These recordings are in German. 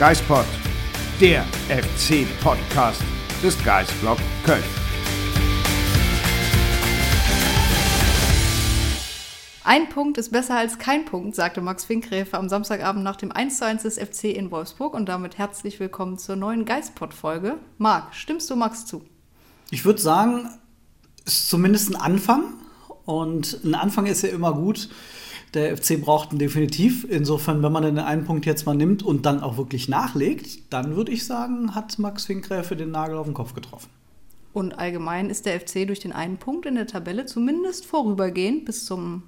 Geispod, der FC-Podcast des Geistblog Köln. Ein Punkt ist besser als kein Punkt, sagte Max Finkgräfe am Samstagabend nach dem 1:1 des FC in Wolfsburg und damit herzlich willkommen zur neuen Geistpod-Folge. Marc, stimmst du Max zu? Ich würde sagen, es ist zumindest ein Anfang und ein Anfang ist ja immer gut. Der FC braucht ihn definitiv. Insofern, wenn man den einen Punkt jetzt mal nimmt und dann auch wirklich nachlegt, dann würde ich sagen, hat Max Finkgräfe den Nagel auf den Kopf getroffen. Und allgemein ist der FC durch den einen Punkt in der Tabelle zumindest vorübergehend bis zum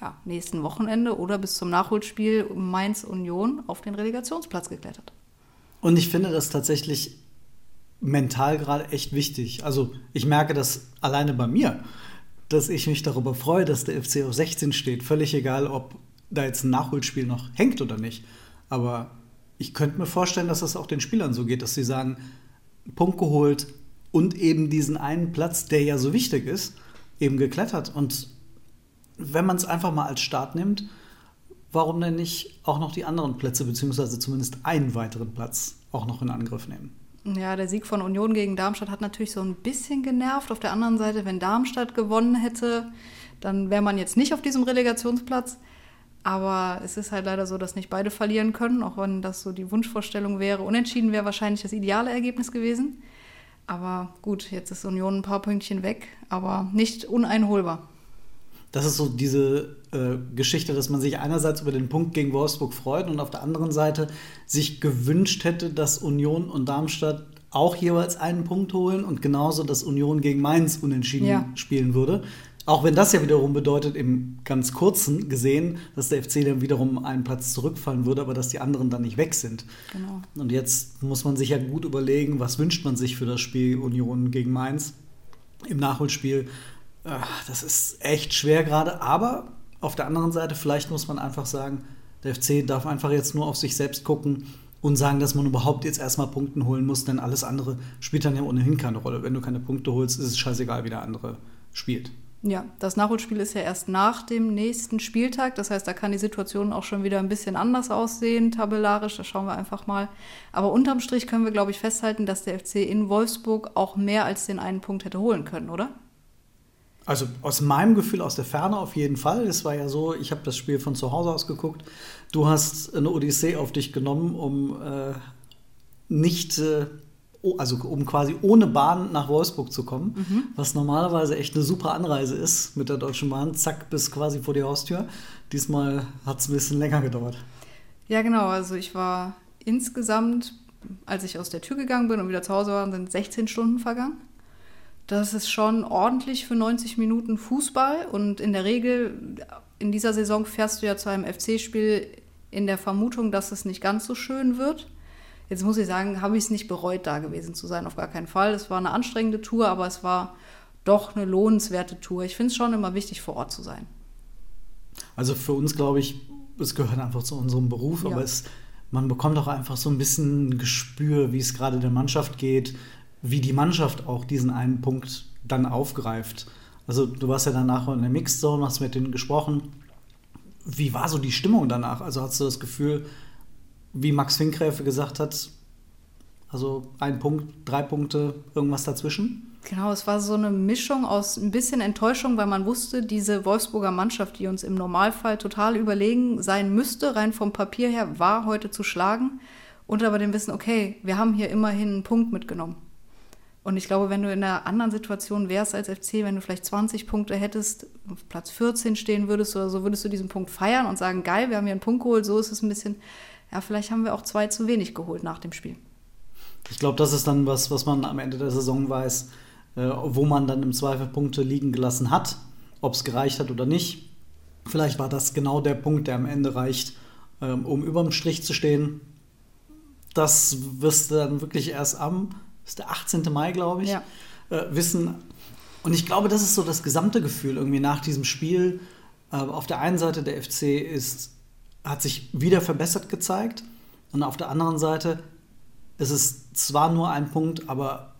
ja, nächsten Wochenende oder bis zum Nachholspiel Mainz Union auf den Relegationsplatz geklettert. Und ich finde das tatsächlich mental gerade echt wichtig. Also ich merke das alleine bei mir dass ich mich darüber freue, dass der FC auf 16 steht. Völlig egal, ob da jetzt ein Nachholspiel noch hängt oder nicht. Aber ich könnte mir vorstellen, dass das auch den Spielern so geht, dass sie sagen, Punkt geholt und eben diesen einen Platz, der ja so wichtig ist, eben geklettert. Und wenn man es einfach mal als Start nimmt, warum denn nicht auch noch die anderen Plätze, beziehungsweise zumindest einen weiteren Platz auch noch in Angriff nehmen? Ja, der Sieg von Union gegen Darmstadt hat natürlich so ein bisschen genervt. Auf der anderen Seite, wenn Darmstadt gewonnen hätte, dann wäre man jetzt nicht auf diesem Relegationsplatz. Aber es ist halt leider so, dass nicht beide verlieren können, auch wenn das so die Wunschvorstellung wäre. Unentschieden wäre wahrscheinlich das ideale Ergebnis gewesen. Aber gut, jetzt ist Union ein paar Pünktchen weg, aber nicht uneinholbar. Das ist so diese äh, Geschichte, dass man sich einerseits über den Punkt gegen Wolfsburg freut und auf der anderen Seite sich gewünscht hätte, dass Union und Darmstadt auch jeweils einen Punkt holen und genauso, dass Union gegen Mainz unentschieden ja. spielen würde. Auch wenn das ja wiederum bedeutet, im ganz kurzen gesehen, dass der FC dann wiederum einen Platz zurückfallen würde, aber dass die anderen dann nicht weg sind. Genau. Und jetzt muss man sich ja gut überlegen, was wünscht man sich für das Spiel Union gegen Mainz im Nachholspiel. Das ist echt schwer gerade, aber auf der anderen Seite, vielleicht muss man einfach sagen, der FC darf einfach jetzt nur auf sich selbst gucken und sagen, dass man überhaupt jetzt erstmal Punkten holen muss, denn alles andere spielt dann ja ohnehin keine Rolle. Wenn du keine Punkte holst, ist es scheißegal, wie der andere spielt. Ja, das Nachholspiel ist ja erst nach dem nächsten Spieltag. Das heißt, da kann die Situation auch schon wieder ein bisschen anders aussehen, tabellarisch. Da schauen wir einfach mal. Aber unterm Strich können wir, glaube ich, festhalten, dass der FC in Wolfsburg auch mehr als den einen Punkt hätte holen können, oder? Also aus meinem Gefühl aus der Ferne auf jeden Fall. Es war ja so, ich habe das Spiel von zu Hause aus geguckt. Du hast eine Odyssee auf dich genommen, um äh, nicht, äh, also um quasi ohne Bahn nach Wolfsburg zu kommen, mhm. was normalerweise echt eine super Anreise ist mit der Deutschen Bahn. Zack, bis quasi vor die Haustür. Diesmal hat es ein bisschen länger gedauert. Ja, genau. Also ich war insgesamt, als ich aus der Tür gegangen bin und wieder zu Hause war, sind 16 Stunden vergangen. Das ist schon ordentlich für 90 Minuten Fußball und in der Regel in dieser Saison fährst du ja zu einem FC-Spiel in der Vermutung, dass es nicht ganz so schön wird. Jetzt muss ich sagen, habe ich es nicht bereut, da gewesen zu sein, auf gar keinen Fall. Es war eine anstrengende Tour, aber es war doch eine lohnenswerte Tour. Ich finde es schon immer wichtig, vor Ort zu sein. Also für uns, glaube ich, es gehört einfach zu unserem Beruf, ja. aber es, man bekommt auch einfach so ein bisschen ein Gespür, wie es gerade der Mannschaft geht, wie die Mannschaft auch diesen einen Punkt dann aufgreift. Also du warst ja danach in der Mixed Zone, hast mit denen gesprochen. Wie war so die Stimmung danach? Also hast du das Gefühl, wie Max Finkgräfe gesagt hat, also ein Punkt, drei Punkte, irgendwas dazwischen? Genau, es war so eine Mischung aus ein bisschen Enttäuschung, weil man wusste, diese Wolfsburger Mannschaft, die uns im Normalfall total überlegen sein müsste, rein vom Papier her, war heute zu schlagen. Und aber dem Wissen, okay, wir haben hier immerhin einen Punkt mitgenommen. Und ich glaube, wenn du in einer anderen Situation wärst als FC, wenn du vielleicht 20 Punkte hättest, auf Platz 14 stehen würdest oder so, würdest du diesen Punkt feiern und sagen, geil, wir haben hier einen Punkt geholt, so ist es ein bisschen, ja, vielleicht haben wir auch zwei zu wenig geholt nach dem Spiel. Ich glaube, das ist dann was, was man am Ende der Saison weiß. äh, wo man dann im Zweifel Punkte liegen gelassen hat, ob es gereicht hat oder nicht. Vielleicht war das genau der Punkt, der am Ende reicht, ähm, um überm Strich zu stehen. Das wirst du dann wirklich erst am, ist der 18. Mai, glaube ich, Ja. äh, wissen. Und ich glaube, das ist so das gesamte Gefühl irgendwie nach diesem Spiel. Äh, auf der einen Seite der FC ist, hat sich wieder verbessert gezeigt und auf der anderen Seite ist es zwar nur ein Punkt, aber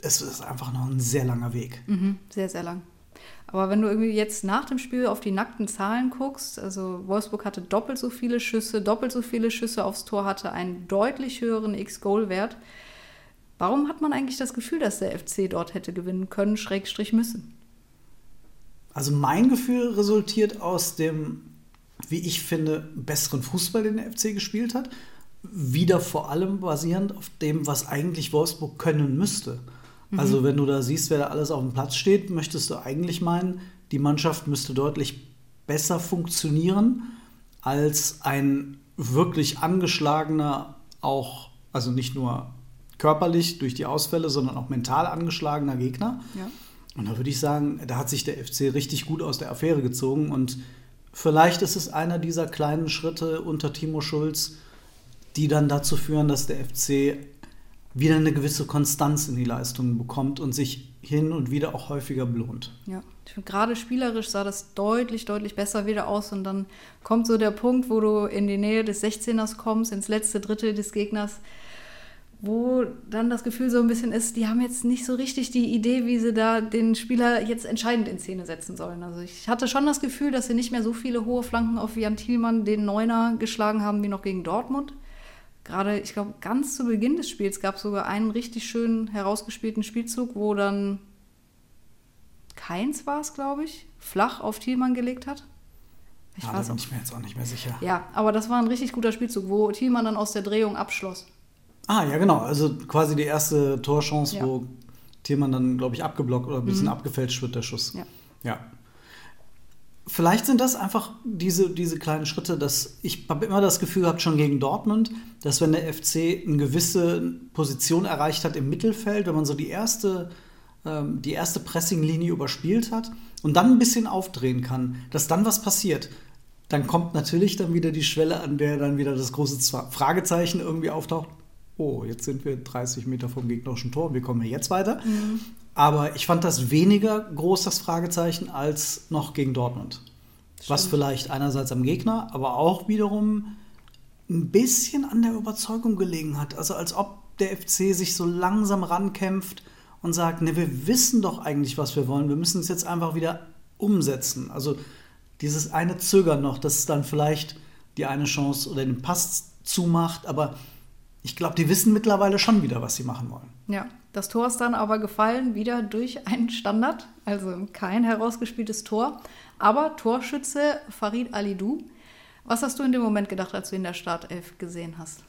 es ist einfach noch ein sehr langer Weg. Mhm, sehr, sehr lang. Aber wenn du irgendwie jetzt nach dem Spiel auf die nackten Zahlen guckst, also Wolfsburg hatte doppelt so viele Schüsse, doppelt so viele Schüsse aufs Tor, hatte einen deutlich höheren X-Goal-Wert. Warum hat man eigentlich das Gefühl, dass der FC dort hätte gewinnen können, Schrägstrich müssen? Also mein Gefühl resultiert aus dem, wie ich finde, besseren Fußball, den der FC gespielt hat. Wieder vor allem basierend auf dem, was eigentlich Wolfsburg können müsste. Also wenn du da siehst, wer da alles auf dem Platz steht, möchtest du eigentlich meinen, die Mannschaft müsste deutlich besser funktionieren als ein wirklich angeschlagener, auch, also nicht nur körperlich durch die Ausfälle, sondern auch mental angeschlagener Gegner. Ja. Und da würde ich sagen, da hat sich der FC richtig gut aus der Affäre gezogen. Und vielleicht ist es einer dieser kleinen Schritte unter Timo Schulz, die dann dazu führen, dass der FC wieder eine gewisse Konstanz in die Leistungen bekommt und sich hin und wieder auch häufiger belohnt. Ja, gerade spielerisch sah das deutlich, deutlich besser wieder aus. Und dann kommt so der Punkt, wo du in die Nähe des 16ers kommst, ins letzte Drittel des Gegners, wo dann das Gefühl so ein bisschen ist, die haben jetzt nicht so richtig die Idee, wie sie da den Spieler jetzt entscheidend in Szene setzen sollen. Also ich hatte schon das Gefühl, dass sie nicht mehr so viele hohe Flanken auf Jan Thielmann, den Neuner, geschlagen haben wie noch gegen Dortmund. Gerade, ich glaube, ganz zu Beginn des Spiels gab es sogar einen richtig schönen herausgespielten Spielzug, wo dann Keins war es, glaube ich, flach auf Thielmann gelegt hat. Ich Ja, da weiß bin ich mir jetzt auch nicht mehr sicher. Ja, aber das war ein richtig guter Spielzug, wo Thielmann dann aus der Drehung abschloss. Ah, ja, genau. Also quasi die erste Torchance, Ja. wo Thielmann dann, glaube ich, abgeblockt oder ein bisschen Mhm. abgefälscht wird, der Schuss. Ja. ja. Vielleicht sind das einfach diese, diese kleinen Schritte, dass ich habe immer das Gefühl gehabt, schon gegen Dortmund, dass wenn der FC eine gewisse Position erreicht hat im Mittelfeld, wenn man so die erste, ähm, die erste Pressinglinie überspielt hat und dann ein bisschen aufdrehen kann, dass dann was passiert. Dann kommt natürlich dann wieder die Schwelle, an der dann wieder das große Fragezeichen irgendwie auftaucht. Oh, jetzt sind wir 30 Meter vom gegnerischen Tor, wie kommen wir jetzt weiter? Aber ich fand das weniger groß, das Fragezeichen, als noch gegen Dortmund. Was Stimmt. vielleicht einerseits am Gegner, aber auch wiederum ein bisschen an der Überzeugung gelegen hat. Also als ob der FC sich so langsam rankämpft und sagt, ne, wir wissen doch eigentlich, was wir wollen. Wir müssen es jetzt einfach wieder umsetzen. Also dieses eine Zögern noch, dass es dann vielleicht die eine Chance oder den Pass zumacht, aber ich glaube, die wissen mittlerweile schon wieder, was sie machen wollen. Ja, das Tor ist dann aber gefallen, wieder durch einen Standard, also kein herausgespieltes Tor. Aber Torschütze Farid Alidou. Was hast du in dem Moment gedacht, als du ihn in der Startelf gesehen hast?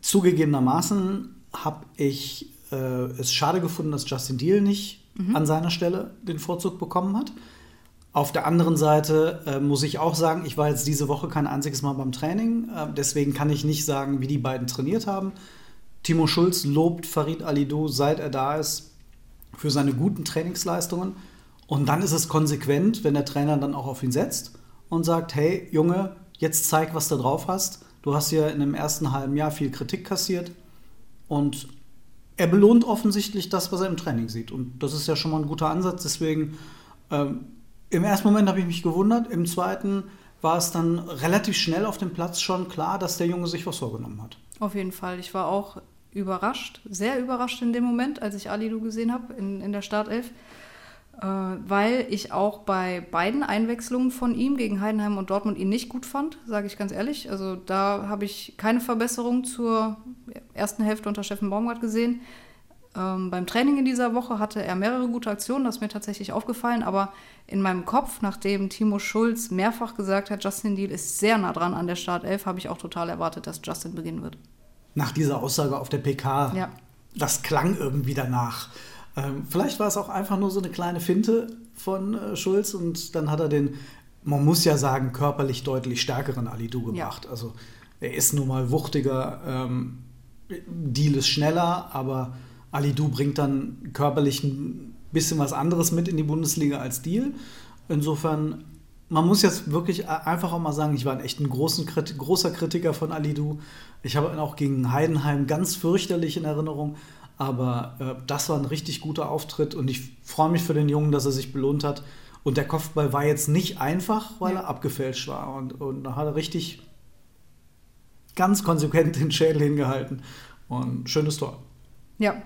Zugegebenermaßen habe ich äh, es schade gefunden, dass Justin Deal nicht an seiner Stelle den Vorzug bekommen hat. Auf der anderen Seite äh, muss ich auch sagen, ich war jetzt diese Woche kein einziges Mal beim Training, äh, deswegen kann ich nicht sagen, wie die beiden trainiert haben. Timo Schulz lobt Farid Alidou, seit er da ist, für seine guten Trainingsleistungen. Und dann ist es konsequent, wenn der Trainer dann auch auf ihn setzt und sagt, hey Junge, jetzt zeig, was du drauf hast. Du hast ja in dem ersten halben Jahr viel Kritik kassiert und er belohnt offensichtlich das, was er im Training sieht. Und das ist ja schon mal ein guter Ansatz. Deswegen, ähm, im ersten Moment habe ich mich gewundert, im zweiten war es dann relativ schnell auf dem Platz schon klar, dass der Junge sich was vorgenommen hat. Auf jeden Fall. Ich war auch überrascht, sehr überrascht in dem Moment, als ich Alidou gesehen habe in, in der Startelf. Äh, weil ich auch bei beiden Einwechslungen von ihm gegen Heidenheim und Dortmund ihn nicht gut fand, sage ich ganz ehrlich. Also da habe ich keine Verbesserung zur ersten Hälfte unter Steffen Baumgart gesehen. Ähm, beim Training in dieser Woche hatte er mehrere gute Aktionen, das ist mir tatsächlich aufgefallen, aber in meinem Kopf, nachdem Timo Schulz mehrfach gesagt hat, Justin Deal ist sehr nah dran an der Startelf, habe ich auch total erwartet, dass Justin beginnen wird. Nach dieser Aussage auf der PK, Ja. das klang irgendwie danach. Ähm, vielleicht war es auch einfach nur so eine kleine Finte von äh, Schulz und dann hat er den, man muss ja sagen, körperlich deutlich stärkeren Alidou gebracht. Also er ist nun mal wuchtiger, ähm, Deal ist schneller, aber Ali Du bringt dann körperlich ein bisschen was anderes mit in die Bundesliga als Deal. Insofern, man muss jetzt wirklich einfach auch mal sagen, ich war echt ein großen, großer Kritiker von Ali Du. Ich habe ihn auch gegen Heidenheim ganz fürchterlich in Erinnerung. Aber äh, das war ein richtig guter Auftritt und ich freue mich für den Jungen, dass er sich belohnt hat. Und der Kopfball war jetzt nicht einfach, weil ja. er abgefälscht war. Und, und da hat er richtig ganz konsequent den Schädel hingehalten. Und schönes Tor. Ja,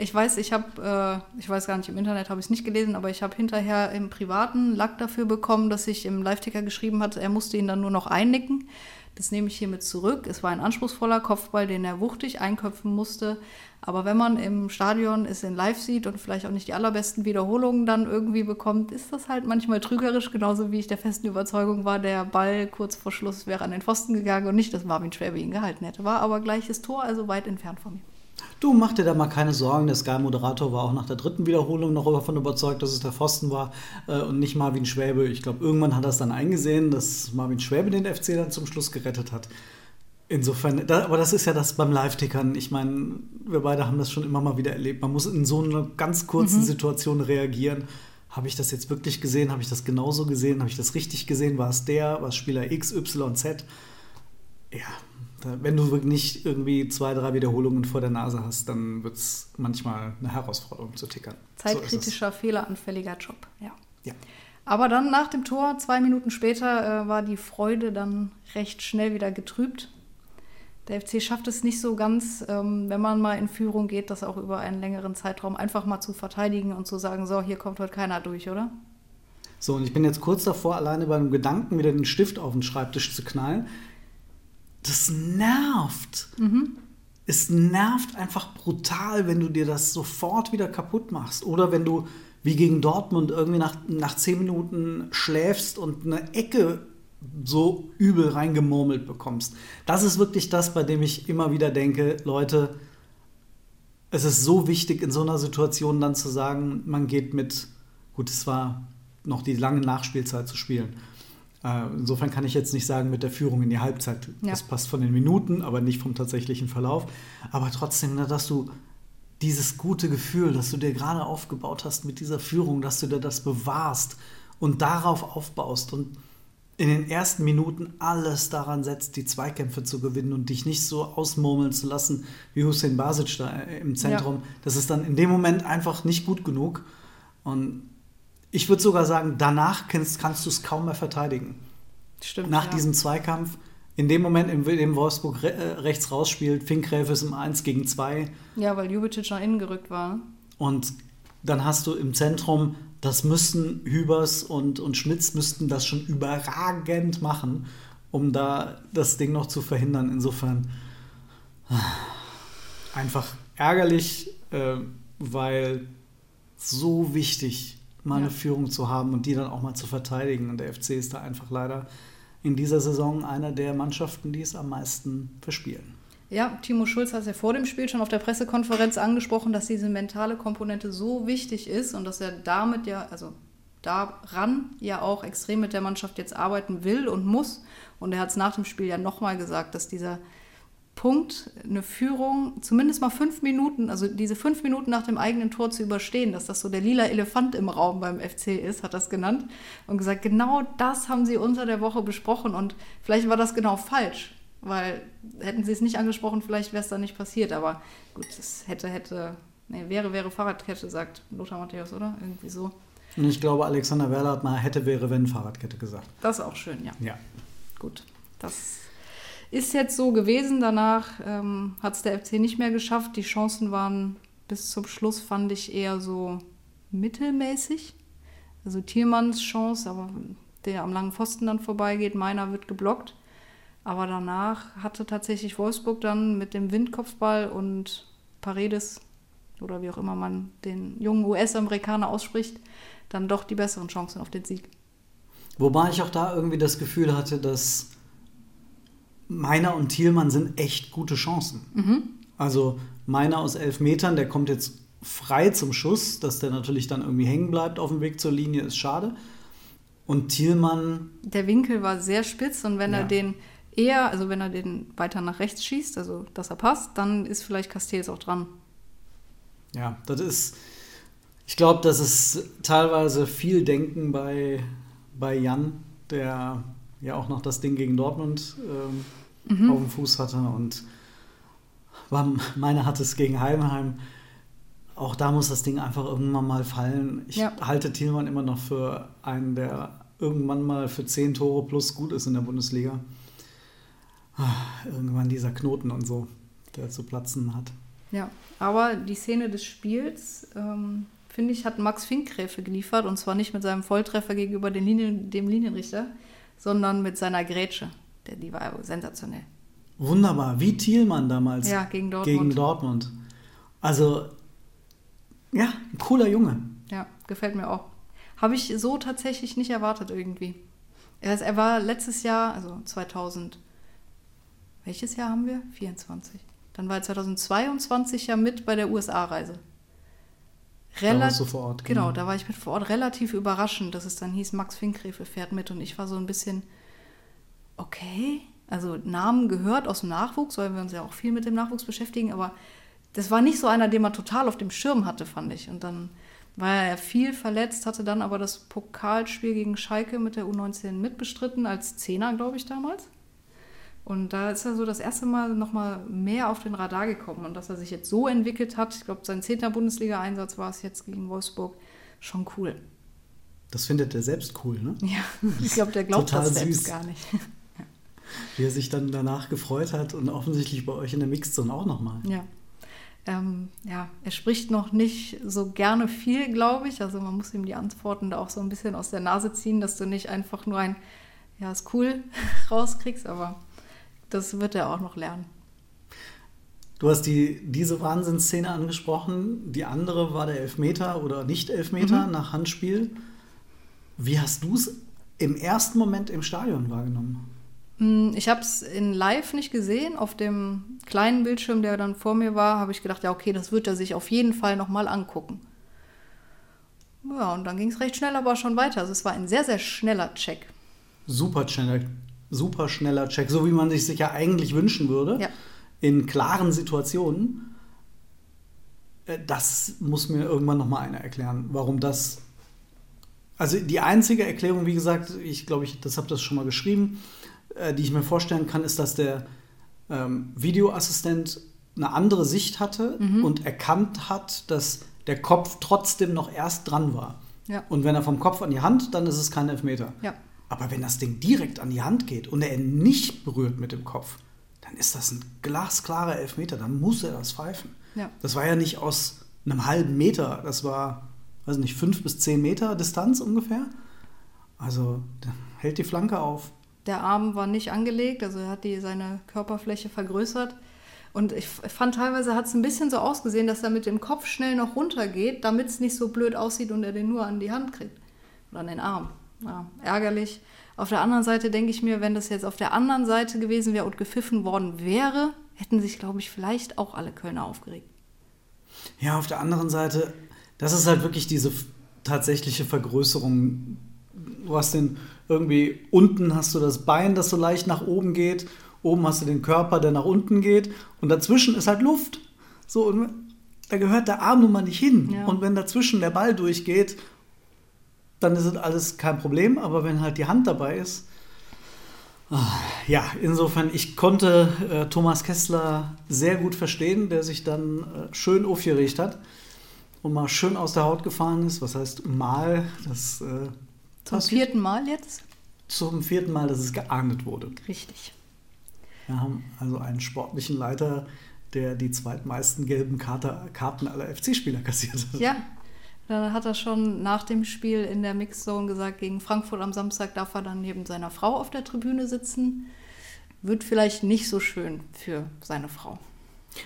ich weiß, ich habe, äh, ich weiß gar nicht, im Internet habe ich es nicht gelesen, aber ich habe hinterher im privaten Lack dafür bekommen, dass ich im Live-Ticker geschrieben hatte, er musste ihn dann nur noch einnicken. Das nehme ich hiermit zurück. Es war ein anspruchsvoller Kopfball, den er wuchtig einköpfen musste. Aber wenn man im Stadion es in Live sieht und vielleicht auch nicht die allerbesten Wiederholungen dann irgendwie bekommt, ist das halt manchmal trügerisch, genauso wie ich der festen Überzeugung war, der Ball kurz vor Schluss wäre an den Pfosten gegangen und nicht, dass Marvin Schwäbe ihn gehalten hätte. War aber gleiches Tor, also weit entfernt von mir. Du mach dir da mal keine Sorgen. Der Sky-Moderator war auch nach der dritten Wiederholung noch davon überzeugt, dass es der Pfosten war äh, und nicht Marvin Schwäbe. Ich glaube, irgendwann hat er es dann eingesehen, dass Marvin Schwäbe den FC dann zum Schluss gerettet hat. Insofern, da, aber das ist ja das beim Live-Tickern. Ich meine, wir beide haben das schon immer mal wieder erlebt. Man muss in so einer ganz kurzen mhm. Situation reagieren. Habe ich das jetzt wirklich gesehen? Habe ich das genauso gesehen? Habe ich das richtig gesehen? War es der? War es Spieler X, Y, Z? Ja, wenn du nicht irgendwie zwei, drei Wiederholungen vor der Nase hast, dann wird es manchmal eine Herausforderung zu tickern. Zeitkritischer, so fehleranfälliger Job, ja. ja. Aber dann nach dem Tor, zwei Minuten später, äh, war die Freude dann recht schnell wieder getrübt. Der FC schafft es nicht so ganz, ähm, wenn man mal in Führung geht, das auch über einen längeren Zeitraum einfach mal zu verteidigen und zu sagen, so, hier kommt heute keiner durch, oder? So, und ich bin jetzt kurz davor, alleine beim Gedanken wieder den Stift auf den Schreibtisch zu knallen das nervt. Mhm. Es nervt einfach brutal, wenn du dir das sofort wieder kaputt machst. Oder wenn du wie gegen Dortmund irgendwie nach, nach zehn Minuten schläfst und eine Ecke so übel reingemurmelt bekommst. Das ist wirklich das, bei dem ich immer wieder denke, Leute, es ist so wichtig in so einer Situation dann zu sagen, man geht mit, gut, es war noch die lange Nachspielzeit zu spielen. Äh, insofern kann ich jetzt nicht sagen mit der Führung in die Halbzeit. Ja. Das passt von den Minuten, aber nicht vom tatsächlichen Verlauf. Aber trotzdem, ne, dass du dieses gute Gefühl, das du dir gerade aufgebaut hast mit dieser Führung, dass du dir das bewahrst und darauf aufbaust und in den ersten Minuten alles daran setzt, die Zweikämpfe zu gewinnen und dich nicht so ausmurmeln zu lassen wie Hussein Basic da im Zentrum. Ja. Das ist dann in dem Moment einfach nicht gut genug. Und ich würde sogar sagen, danach kannst, kannst du es kaum mehr verteidigen. Stimmt. Nach ja. diesem Zweikampf, in dem Moment, in dem Wolfsburg re äh, rechts rausspielt, Finkgräfe ist im 1 gegen 2. Ja, weil Jubicic nach innen gerückt war. Und dann hast du im Zentrum, das müssten Hübers und, und Schmitz müssten das schon überragend machen, um da das Ding noch zu verhindern. Insofern einfach ärgerlich, äh, weil so wichtig mal ja. eine Führung zu haben und die dann auch mal zu verteidigen. Und der FC ist da einfach leider in dieser Saison einer der Mannschaften, die es am meisten verspielen. Ja, Timo Schulz hat es ja vor dem Spiel schon auf der Pressekonferenz angesprochen, dass diese mentale Komponente so wichtig ist und dass er damit ja, also daran ja auch extrem mit der Mannschaft jetzt arbeiten will und muss. Und er hat es nach dem Spiel ja nochmal gesagt, dass dieser Punkt, eine Führung, zumindest mal fünf Minuten, also diese fünf Minuten nach dem eigenen Tor zu überstehen, dass das so der lila Elefant im Raum beim FC ist, hat das genannt und gesagt, genau das haben sie unter der Woche besprochen und vielleicht war das genau falsch, weil hätten sie es nicht angesprochen, vielleicht wäre es dann nicht passiert, aber gut, es hätte, hätte, nee, wäre, wäre Fahrradkette, sagt Lothar Matthäus, oder? Irgendwie so. Und ich glaube, Alexander Werler hat mal hätte, wäre, wenn Fahrradkette gesagt. Das ist auch schön, ja. Ja. Gut, das ist jetzt so gewesen. Danach ähm, hat es der FC nicht mehr geschafft. Die Chancen waren bis zum Schluss, fand ich, eher so mittelmäßig. Also Thielmanns Chance, aber der am langen Pfosten dann vorbeigeht. Meiner wird geblockt. Aber danach hatte tatsächlich Wolfsburg dann mit dem Windkopfball und Paredes oder wie auch immer man den jungen US-Amerikaner ausspricht, dann doch die besseren Chancen auf den Sieg. Wobei ich auch da irgendwie das Gefühl hatte, dass Meiner und Thielmann sind echt gute Chancen. Mhm. Also Meiner aus elf Metern, der kommt jetzt frei zum Schuss, dass der natürlich dann irgendwie hängen bleibt auf dem Weg zur Linie, ist schade. Und Thielmann. Der Winkel war sehr spitz und wenn ja. er den eher, also wenn er den weiter nach rechts schießt, also dass er passt, dann ist vielleicht Castells auch dran. Ja, das ist, ich glaube, das ist teilweise viel Denken bei, bei Jan, der ja auch noch das Ding gegen Dortmund ähm, mhm. auf dem Fuß hatte und meine hat es gegen Heimheim. Auch da muss das Ding einfach irgendwann mal fallen. Ich ja. halte Thielmann immer noch für einen, der irgendwann mal für zehn Tore plus gut ist in der Bundesliga. Ah, irgendwann dieser Knoten und so, der zu platzen hat. Ja, aber die Szene des Spiels, ähm, finde ich, hat Max Finkgräfe geliefert und zwar nicht mit seinem Volltreffer gegenüber Linien, dem Linienrichter, sondern mit seiner Grätsche. Die war sensationell. Wunderbar, wie Thielmann damals. Ja, gegen Dortmund. Gegen Dortmund. Also, ja, ein cooler Junge. Ja, gefällt mir auch. Habe ich so tatsächlich nicht erwartet irgendwie. Er, er war letztes Jahr, also 2000, welches Jahr haben wir? 24. Dann war er 2022 ja mit bei der USA-Reise. Relativ, vor Ort, genau. genau, da war ich mit vor Ort relativ überraschend, dass es dann hieß, Max Finkgräfe fährt mit und ich war so ein bisschen, okay, also Namen gehört aus dem Nachwuchs, weil wir uns ja auch viel mit dem Nachwuchs beschäftigen, aber das war nicht so einer, den man total auf dem Schirm hatte, fand ich. Und dann war er viel verletzt, hatte dann aber das Pokalspiel gegen Schalke mit der U19 mitbestritten, als Zehner, glaube ich, damals. Und da ist er so das erste Mal nochmal mehr auf den Radar gekommen. Und dass er sich jetzt so entwickelt hat, ich glaube, sein zehnter Bundesliga-Einsatz war es jetzt gegen Wolfsburg, schon cool. Das findet er selbst cool, ne? Ja, ich glaube, der glaubt das selbst gar nicht wie er sich dann danach gefreut hat und offensichtlich bei euch in der Mixzone auch nochmal. Ja. Ähm, ja, er spricht noch nicht so gerne viel, glaube ich. Also man muss ihm die Antworten da auch so ein bisschen aus der Nase ziehen, dass du nicht einfach nur ein, ja, ist cool rauskriegst, aber das wird er auch noch lernen. Du hast die, diese Wahnsinnsszene angesprochen. Die andere war der Elfmeter oder Nicht-Elfmeter mhm. nach Handspiel. Wie hast du es im ersten Moment im Stadion wahrgenommen? Hm, ich habe es in Live nicht gesehen. Auf dem kleinen Bildschirm, der dann vor mir war, habe ich gedacht, ja, okay, das wird er sich auf jeden Fall nochmal angucken. Ja, und dann ging es recht schnell aber schon weiter. Also es war ein sehr, sehr schneller Check. Super schneller, super schneller Check, so wie man sich sicher eigentlich wünschen würde. Ja. In klaren Situationen. Äh, das muss mir irgendwann nochmal einer erklären, warum das. Also die einzige Erklärung, wie gesagt, ich glaube, ich das habe das schon mal geschrieben äh, die ich mir vorstellen kann, ist, dass der ähm, Videoassistent eine andere Sicht hatte mhm. und erkannt hat, dass der Kopf trotzdem noch erst dran war. Ja. Und wenn er vom Kopf an die Hand, dann ist es kein Elfmeter. Ja. Aber wenn das Ding direkt an die Hand geht und er ihn nicht berührt mit dem Kopf, dann ist das ein glasklarer Elfmeter. Dann muss er das pfeifen. Ja. Das war ja nicht aus einem halben Meter, das war, weiß nicht, fünf bis zehn Meter Distanz ungefähr. Also hält die Flanke auf. Der Arm war nicht angelegt, also er hat die, seine Körperfläche vergrößert. Und ich fand teilweise hat es ein bisschen so ausgesehen, dass er mit dem Kopf schnell noch runtergeht, damit es nicht so blöd aussieht und er den nur an die Hand kriegt. Oder an den Arm. Ja, ärgerlich. Auf der anderen Seite denke ich mir, wenn das jetzt auf der anderen Seite gewesen wäre und gepfiffen worden wäre, hätten sich, glaube ich, vielleicht auch alle Kölner aufgeregt. Ja, auf der anderen Seite, das ist halt wirklich diese tatsächliche Vergrößerung. Du hast den irgendwie unten hast du das Bein, das so leicht nach oben geht, oben hast du den Körper, der nach unten geht und dazwischen ist halt Luft. So, und da gehört der Arm nun mal nicht hin. Ja. Und wenn dazwischen der Ball durchgeht, dann ist das alles kein Problem, aber wenn halt die Hand dabei ist, ah, ja, insofern, ich konnte äh, Thomas Kessler sehr gut verstehen, der sich dann äh, schön aufgeregt hat und mal schön aus der Haut gefahren ist. Was heißt mal? Das äh, zum vierten Mal jetzt? Zum vierten Mal, dass es geahndet wurde. Richtig. Wir haben also einen sportlichen Leiter, der die zweitmeisten gelben Karte, Karten aller FC-Spieler kassiert hat. Ja, dann hat er schon nach dem Spiel in der Mixzone gesagt, gegen Frankfurt am Samstag darf er dann neben seiner Frau auf der Tribüne sitzen. Wird vielleicht nicht so schön für seine Frau.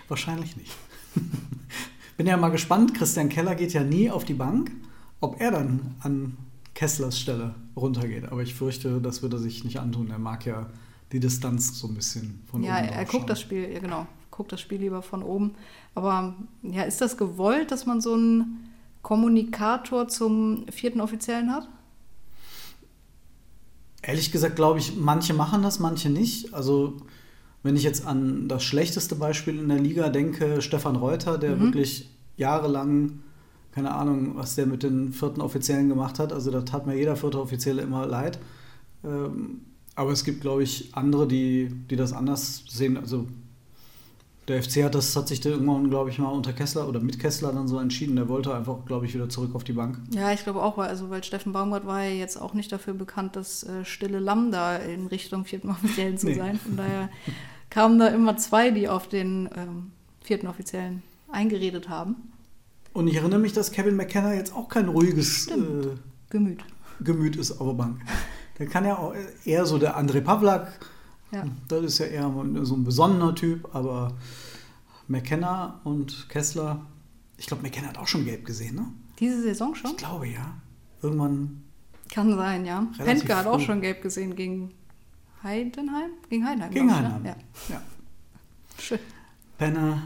Wahrscheinlich nicht. Bin ja mal gespannt, Christian Keller geht ja nie auf die Bank, ob er dann an Kesslers Stelle runtergeht. Aber ich fürchte, das würde er sich nicht antun. Er mag ja die Distanz so ein bisschen von ja, oben. Ja, er guckt das Spiel, ja, genau, guckt das Spiel lieber von oben. Aber ja, ist das gewollt, dass man so einen Kommunikator zum vierten Offiziellen hat? Ehrlich gesagt, glaube ich, manche machen das, manche nicht. Also, wenn ich jetzt an das schlechteste Beispiel in der Liga denke, Stefan Reuter, der mhm. wirklich jahrelang, keine Ahnung, was der mit den vierten Offiziellen gemacht hat. Also da tat mir jeder vierte Offizielle immer leid. Ähm, aber es gibt, glaube ich, andere, die, die das anders sehen. Also der FC hat das hat sich da irgendwann, glaube ich, mal unter Kessler oder mit Kessler dann so entschieden. Der wollte einfach, glaube ich, wieder zurück auf die Bank. Ja, ich glaube auch, weil, also, weil Steffen Baumgart war ja jetzt auch nicht dafür bekannt, das äh, stille Lamm da in Richtung vierten Offiziellen zu Nee. sein. Von daher kamen da immer zwei, die auf den ähm, vierten Offiziellen eingeredet haben. Und ich erinnere mich, dass Kevin McKenna jetzt auch kein ruhiges äh. Gemüt. Gemüt ist auf der Bank. Der kann ja auch eher so der André Pavlak, Ja. das ist ja eher so ein besonnener Typ, aber McKenna und Kessler, ich glaube, McKenna hat auch schon gelb gesehen, ne? Diese Saison schon? Ich glaube ja. Irgendwann, Kann sein, ja. Pentke hat auch schon gelb gesehen gegen Heidenheim? Gegen Heidenheim. Gegen glaub ich, Heidenheim. Ne? Ja. ja, Schön. Penner,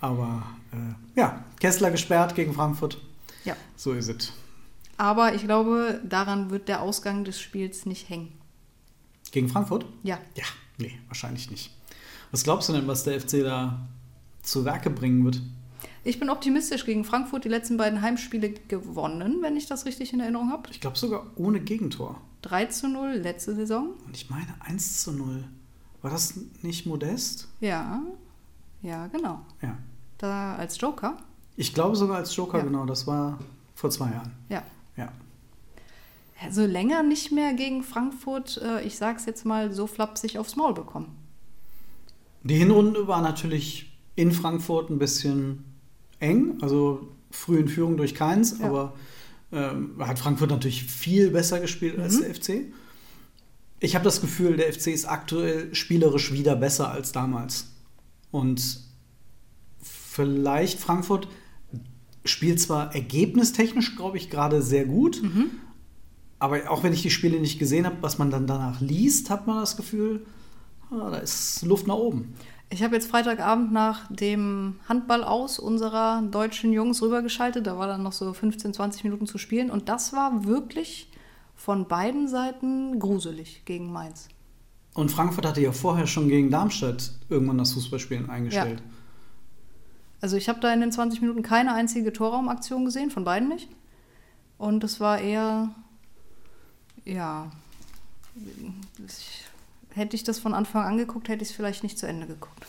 aber äh, ja, Kessler gesperrt gegen Frankfurt, ja. so ist es. Aber ich glaube, daran wird der Ausgang des Spiels nicht hängen. Gegen Frankfurt? Ja. Ja, nee, wahrscheinlich nicht. Was glaubst du denn, was der FC da zu Werke bringen wird? Ich bin optimistisch gegen Frankfurt die letzten beiden Heimspiele gewonnen, wenn ich das richtig in Erinnerung habe. Ich glaube sogar ohne Gegentor. 3 zu 0 letzte Saison. Und ich meine 1 zu 0. War das nicht modest? Ja. Ja, genau. Ja. Da als Joker. Ich glaube sogar als Joker, Ja. genau. Das war vor zwei Jahren. Ja. Ja. Also länger nicht mehr gegen Frankfurt, äh, ich sag's jetzt mal, so flapsig aufs Maul bekommen. Die Hinrunde war natürlich in Frankfurt ein bisschen eng. Also früh in Führung durch keins. Ja. Aber ähm, hat Frankfurt natürlich viel besser gespielt als Mhm. der FC. Ich habe das Gefühl, der FC ist aktuell spielerisch wieder besser als damals. Und vielleicht Frankfurt spielt zwar ergebnistechnisch, glaube ich, gerade sehr gut. Aber auch wenn ich die Spiele nicht gesehen habe, was man dann danach liest, hat man das Gefühl, ah, da ist Luft nach oben. Ich habe jetzt Freitagabend nach dem Handball aus unserer deutschen Jungs rübergeschaltet. Da war dann noch so 15, 20 Minuten zu spielen. Und das war wirklich von beiden Seiten gruselig gegen Mainz. Und Frankfurt hatte ja vorher schon gegen Darmstadt irgendwann das Fußballspielen eingestellt. Also ich habe da in den 20 Minuten keine einzige Torraumaktion gesehen, von beiden nicht. Und es war eher, ja, ich, hätte ich das von Anfang an geguckt, hätte ich es vielleicht nicht zu Ende geguckt.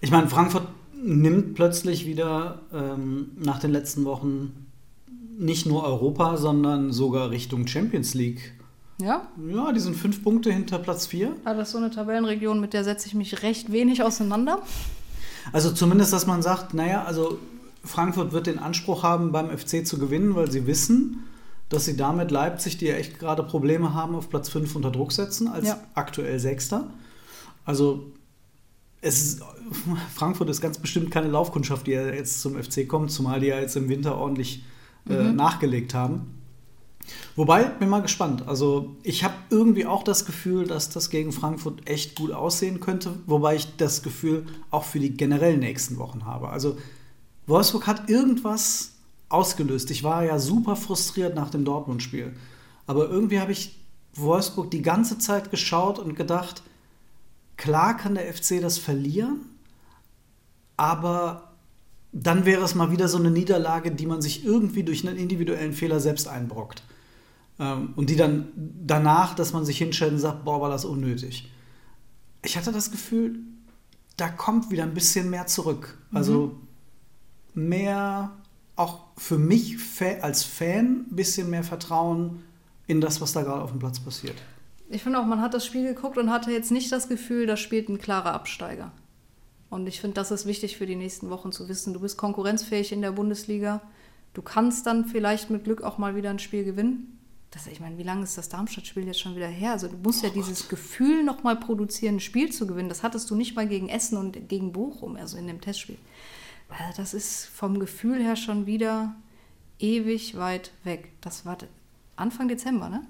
Ich meine, Frankfurt nimmt plötzlich wieder ähm, nach den letzten Wochen nicht nur Europa, sondern sogar Richtung Champions League. Ja, Ja, die sind fünf Punkte hinter Platz vier. aber das ist so eine Tabellenregion, mit der setze ich mich recht wenig auseinander. Also zumindest, dass man sagt, naja, also Frankfurt wird den Anspruch haben, beim FC zu gewinnen, weil sie wissen, dass sie damit Leipzig, die ja echt gerade Probleme haben, auf Platz 5 unter Druck setzen, als Ja. aktuell Sechster. Also ist, Frankfurt ist ganz bestimmt keine Laufkundschaft, die ja jetzt zum FC kommt, zumal die ja jetzt im Winter ordentlich äh, nachgelegt haben. Wobei, bin mal gespannt. Also, ich habe irgendwie auch das Gefühl, dass das gegen Frankfurt echt gut aussehen könnte, wobei ich das Gefühl auch für die generell nächsten Wochen habe. Also, Wolfsburg hat irgendwas ausgelöst. Ich war ja super frustriert nach dem Dortmund-Spiel. Aber irgendwie habe ich Wolfsburg die ganze Zeit geschaut und gedacht, klar kann der FC das verlieren, aber dann wäre es mal wieder so eine Niederlage, die man sich irgendwie durch einen individuellen Fehler selbst einbrockt. Ähm, und die dann danach, dass man sich hinstellt und sagt, boah, war das unnötig. Ich hatte das Gefühl, da kommt wieder ein bisschen mehr zurück. Also mehr, auch für mich als Fan, ein bisschen mehr Vertrauen in das, was da gerade auf dem Platz passiert. Ich finde auch, man hat das Spiel geguckt und hatte jetzt nicht das Gefühl, da spielt ein klarer Absteiger. Und ich finde, das ist wichtig für die nächsten Wochen zu wissen. Du bist konkurrenzfähig in der Bundesliga. Du kannst dann vielleicht mit Glück auch mal wieder ein Spiel gewinnen. Das, ich meine, wie lange ist das Darmstadt-Spiel jetzt schon wieder her? Also du musst ja dieses Gefühl noch mal produzieren, ein Spiel zu gewinnen. Das hattest du nicht mal gegen Essen und gegen Bochum, also in dem Testspiel. Also das ist vom Gefühl her schon wieder ewig weit weg. Das war Anfang Dezember, ne?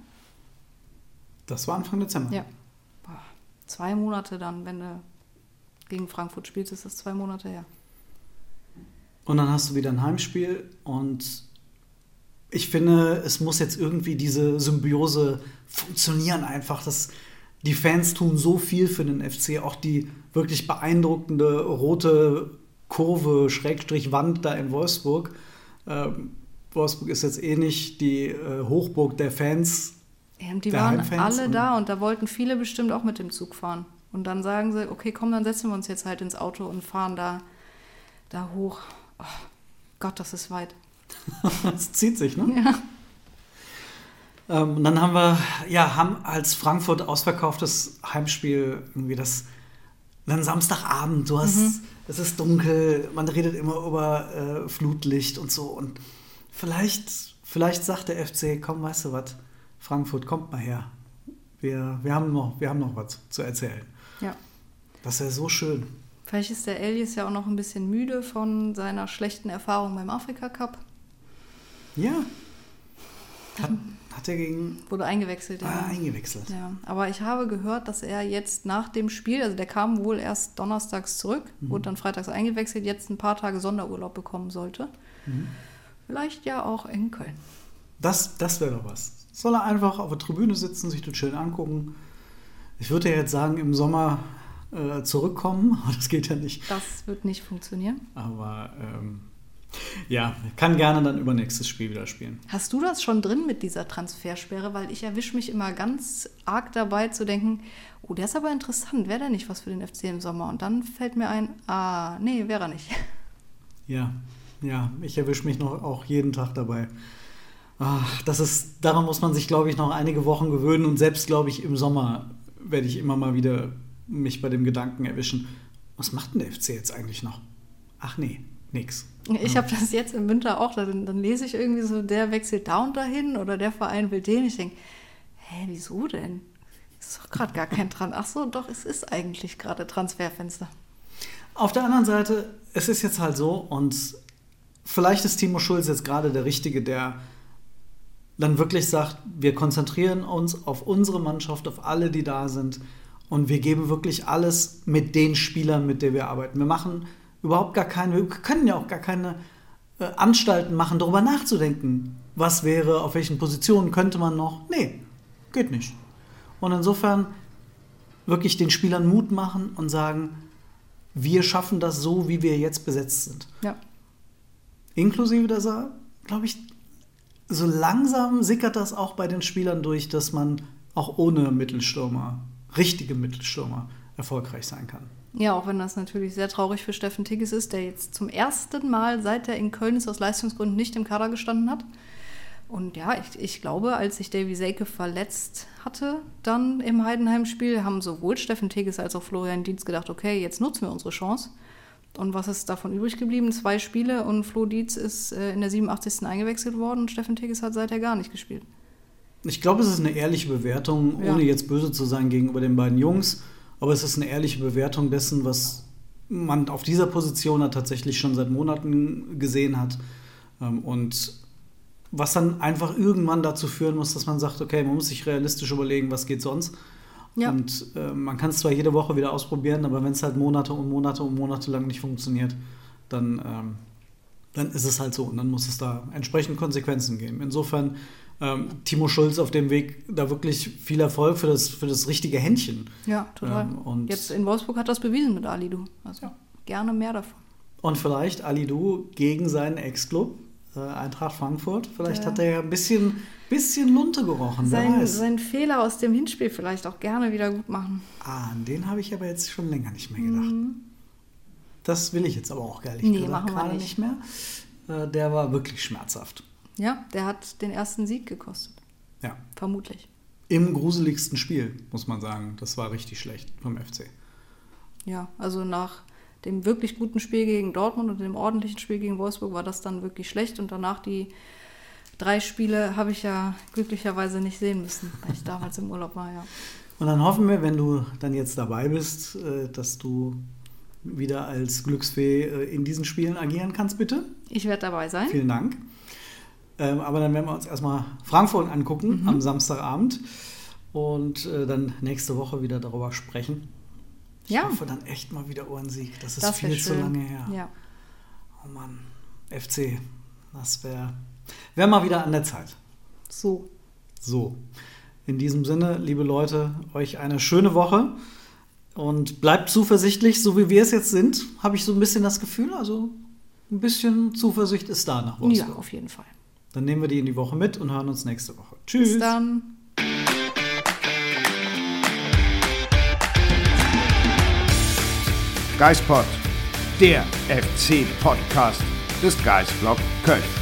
Das war Anfang Dezember. Ja. Boah, zwei Monate dann, wenn du gegen Frankfurt spielst, ist das zwei Monate her. Und dann hast du wieder ein Heimspiel und ich finde, es muss jetzt irgendwie diese Symbiose funktionieren einfach. Das, die Fans tun so viel für den FC, auch die wirklich beeindruckende rote Kurve, Schrägstrich Wand da in Wolfsburg. Ähm, Wolfsburg ist jetzt eh nicht die äh, Hochburg der Fans. Ja, und die der waren Heimfans alle da und da wollten viele bestimmt auch mit dem Zug fahren. Und dann sagen sie, okay, komm, dann setzen wir uns jetzt halt ins Auto und fahren da, da hoch. Oh, Gott, das ist weit. Das zieht sich, ne? Ja. Ähm, und dann haben wir, ja, haben als Frankfurt ausverkauftes Heimspiel irgendwie das, dann Samstagabend, du hast, es ist dunkel, man redet immer über äh, Flutlicht und so und vielleicht, vielleicht sagt der FC, komm, weißt du was, Frankfurt, kommt mal her. Wir, wir, haben noch, wir haben noch was zu erzählen. ja. Das wäre so schön. Vielleicht ist der Elias ja auch noch ein bisschen müde von seiner schlechten Erfahrung beim Afrika Cup. Ja. Hat, hat er gegen Wurde eingewechselt. ah, eingewechselt. Ja, aber ich habe gehört, dass er jetzt nach dem Spiel, also der kam wohl erst donnerstags zurück, Mhm. wurde dann freitags eingewechselt, jetzt ein paar Tage Sonderurlaub bekommen sollte. Mhm. Vielleicht ja auch in Köln. Das, das wäre doch was. Soll er einfach auf der Tribüne sitzen, sich das schön angucken. Ich würde ja jetzt sagen, im Sommer äh, zurückkommen, aber das geht ja nicht. Das wird nicht funktionieren. Aber ähm, ja, kann gerne dann übernächstes Spiel wieder spielen. Hast du das schon drin mit dieser Transfersperre? Weil ich erwische mich immer ganz arg dabei zu denken, oh, der ist aber interessant, wäre der nicht was für den FC im Sommer? Und dann fällt mir ein, ah, nee, wäre er nicht. Ja, ja, ich erwische mich noch auch jeden Tag dabei. Ach, das ist, daran muss man sich, glaube ich, noch einige Wochen gewöhnen und selbst, glaube ich, im Sommer werde ich immer mal wieder mich bei dem Gedanken erwischen, was macht denn der FC jetzt eigentlich noch? Ach nee, nix. Ich habe das jetzt im Winter auch, dann, dann lese ich irgendwie so, der wechselt da und dahin oder der Verein will den. Ich denke, hä, wieso denn? Ist doch gerade gar kein dran. Ach so, doch, es ist eigentlich gerade Transferfenster. Auf der anderen Seite, es ist jetzt halt so und vielleicht ist Timo Schulz jetzt gerade der Richtige, der dann wirklich sagt, wir konzentrieren uns auf unsere Mannschaft, auf alle, die da sind und wir geben wirklich alles mit den Spielern, mit denen wir arbeiten. Wir machen überhaupt gar keine, wir können ja auch gar keine äh, Anstalten machen, darüber nachzudenken, was wäre, auf welchen Positionen könnte man noch. Nee, geht nicht. Und insofern wirklich den Spielern Mut machen und sagen, wir schaffen das so, wie wir jetzt besetzt sind. Ja. Inklusive dass er, glaube ich, so langsam sickert das auch bei den Spielern durch, dass man auch ohne Mittelstürmer, richtige Mittelstürmer, erfolgreich sein kann. Ja, auch wenn das natürlich sehr traurig für Steffen Tigges ist, der jetzt zum ersten Mal, seit er in Köln ist, aus Leistungsgründen nicht im Kader gestanden hat. Und ja, ich, ich glaube, als sich Davy Selke verletzt hatte, dann im Heidenheim-Spiel, haben sowohl Steffen Tigges als auch Florian Dietz gedacht, okay, jetzt nutzen wir unsere Chance. Und was ist davon übrig geblieben? Zwei Spiele und Flo Dietz ist äh, in der 87. eingewechselt worden und Steffen Tigges hat seither gar nicht gespielt. Ich glaube, es ist eine ehrliche Bewertung, Ja. ohne jetzt böse zu sein gegenüber den beiden Jungs. Aber es ist eine ehrliche Bewertung dessen, was man auf dieser Position ja tatsächlich schon seit Monaten gesehen hat. Ähm, Und was dann einfach irgendwann dazu führen muss, dass man sagt, okay, man muss sich realistisch überlegen, was geht sonst. Ja. Und äh, man kann es zwar jede Woche wieder ausprobieren, aber wenn es halt Monate und Monate und Monate lang nicht funktioniert, dann, ähm, dann ist es halt so und dann muss es da entsprechend Konsequenzen geben. Insofern ähm, Timo Schulz auf dem Weg da wirklich viel Erfolg für das, für das richtige Händchen. Ja, total. Ähm, und- jetzt in Wolfsburg hat das bewiesen mit Ali Du. Also gerne mehr davon. Und vielleicht Ali Du gegen seinen Ex-Club, äh, Eintracht Frankfurt. Vielleicht Ja. hat er ja ein bisschen, bisschen Lunte gerochen, Sein, seinen Fehler aus dem Hinspiel vielleicht auch gerne wieder gut machen. Ah, an den habe ich aber jetzt schon länger nicht mehr gedacht. Das will ich jetzt aber auch ehrlich Nee, gesagt machen wir gerade nicht. nicht mehr. Äh, der war wirklich schmerzhaft. Ja, der hat den ersten Sieg gekostet. Ja. Vermutlich. Im gruseligsten Spiel, muss man sagen. Das war richtig schlecht vom FC. Ja, also nach dem wirklich guten Spiel gegen Dortmund und dem ordentlichen Spiel gegen Wolfsburg war das dann wirklich schlecht. Und danach die drei Spiele habe ich ja glücklicherweise nicht sehen müssen, weil ich damals im Urlaub war, ja. Und dann hoffen wir, wenn du dann jetzt dabei bist, äh, dass du wieder als Glücksfee äh, in diesen Spielen agieren kannst, bitte. Ich werde dabei sein. Vielen Dank. Ähm, aber dann werden wir uns erstmal Frankfurt angucken am Samstagabend und äh, dann nächste Woche wieder darüber sprechen. Ich Ja. hoffe dann echt mal wieder Ohrensieg. Das ist Das viel zu lange her. Ja. Oh Mann, FC, das wäre wär mal wieder an der Zeit. So. So, in diesem Sinne, liebe Leute, euch eine schöne Woche. Und bleibt zuversichtlich, so wie wir es jetzt sind, habe ich so ein bisschen das Gefühl. Also ein bisschen Zuversicht ist da nach Wolfsburg. Ja, auf jeden Fall. Dann nehmen wir die in die Woche mit und hören uns nächste Woche. Tschüss. Bis dann. Geispod, der FC-Podcast des Geisblog Köln.